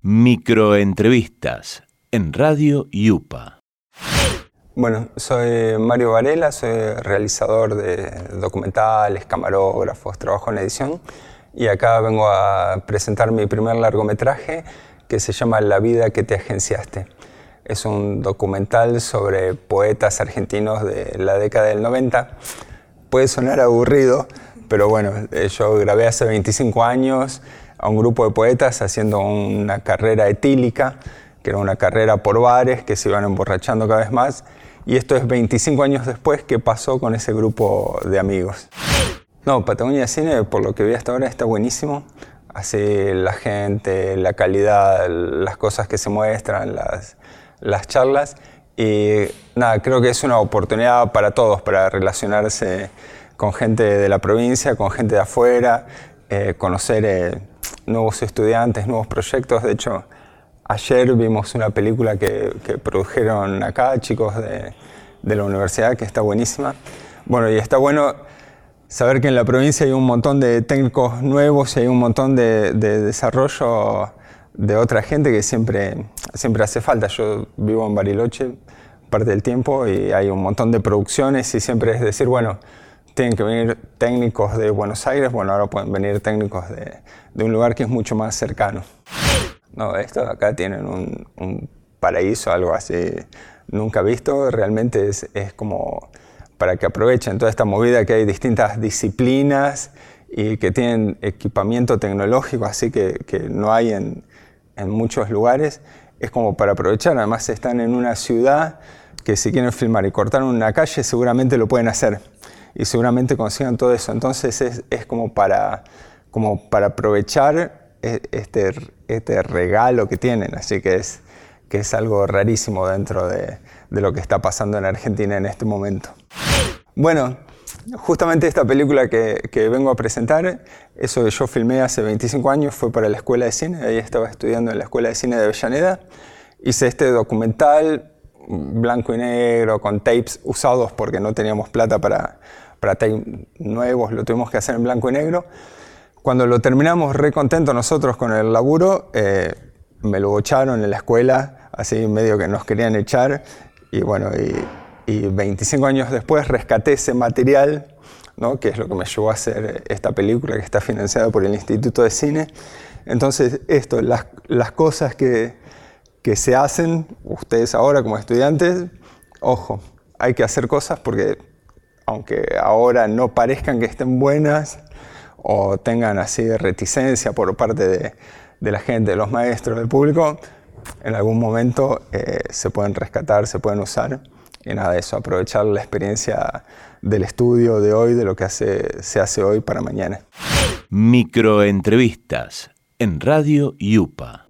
Microentrevistas en Radio Yupa. Bueno, soy Mario Varela, soy realizador de documentales, camarógrafos, trabajo en edición y acá vengo a presentar mi primer largometraje que se llama La vida que te agenciaste. Es un documental sobre poetas argentinos de la década del 90. Puede sonar aburrido, pero bueno, eh, yo grabé hace 25 años a un grupo de poetas haciendo una carrera etílica, que era una carrera por bares que se iban emborrachando cada vez más. Y esto es 25 años después que pasó con ese grupo de amigos. No, Patagonia Cine, por lo que vi hasta ahora, está buenísimo. Así la gente, la calidad, las cosas que se muestran, las, las charlas. Y nada, creo que es una oportunidad para todos, para relacionarse con gente de la provincia, con gente de afuera, eh, conocer eh, nuevos estudiantes, nuevos proyectos. De hecho, ayer vimos una película que, produjeron acá chicos de, la universidad que está buenísima. Bueno, y está bueno saber que en la provincia hay un montón de técnicos nuevos y hay un montón de, desarrollo de otra gente que siempre, siempre hace falta. Yo vivo en Bariloche parte del tiempo y hay un montón de producciones y siempre es decir, bueno, tienen que venir técnicos de Buenos Aires, bueno, ahora pueden venir técnicos de, un lugar que es mucho más cercano. No, estos acá tienen un, paraíso, algo así nunca visto, realmente es, como para que aprovechen toda esta movida que hay distintas disciplinas y que tienen equipamiento tecnológico, así que, que no hay en, en muchos lugares, es como para aprovechar, además están en una ciudad que si quieren filmar y cortar una calle seguramente lo pueden hacer y seguramente consigan todo eso. Entonces es, es como, para, como para aprovechar e, este, este regalo que tienen. Así que es, que es algo rarísimo dentro de, de lo que está pasando en Argentina en este momento. Bueno, justamente esta película que, que, vengo a presentar, eso que yo filmé hace 25 años, fue para la Escuela de Cine, ahí estaba estudiando en la Escuela de Cine de Avellaneda. Hice este documental blanco y negro, con tapes usados porque no teníamos plata para, para tapes nuevos, lo tuvimos que hacer en blanco y negro. Cuando lo terminamos re contentos nosotros con el laburo, eh, me lo echaron en la escuela, así medio que nos querían echar, y bueno, y, y 25 años después rescaté ese material, ¿no? que es lo que me llevó a hacer esta película que está financiada por el Instituto de Cine. Entonces, esto, las, las cosas que, que se hacen, ustedes ahora como estudiantes, ojo, hay que hacer cosas porque aunque ahora no parezcan que estén buenas o tengan así reticencia por parte de, de la gente, de los maestros, del público, en algún momento eh, se pueden rescatar, se pueden usar. Y nada, eso, aprovechar la experiencia del estudio de hoy, de lo que hace, se hace hoy para mañana. Microentrevistas en Radio Yupa.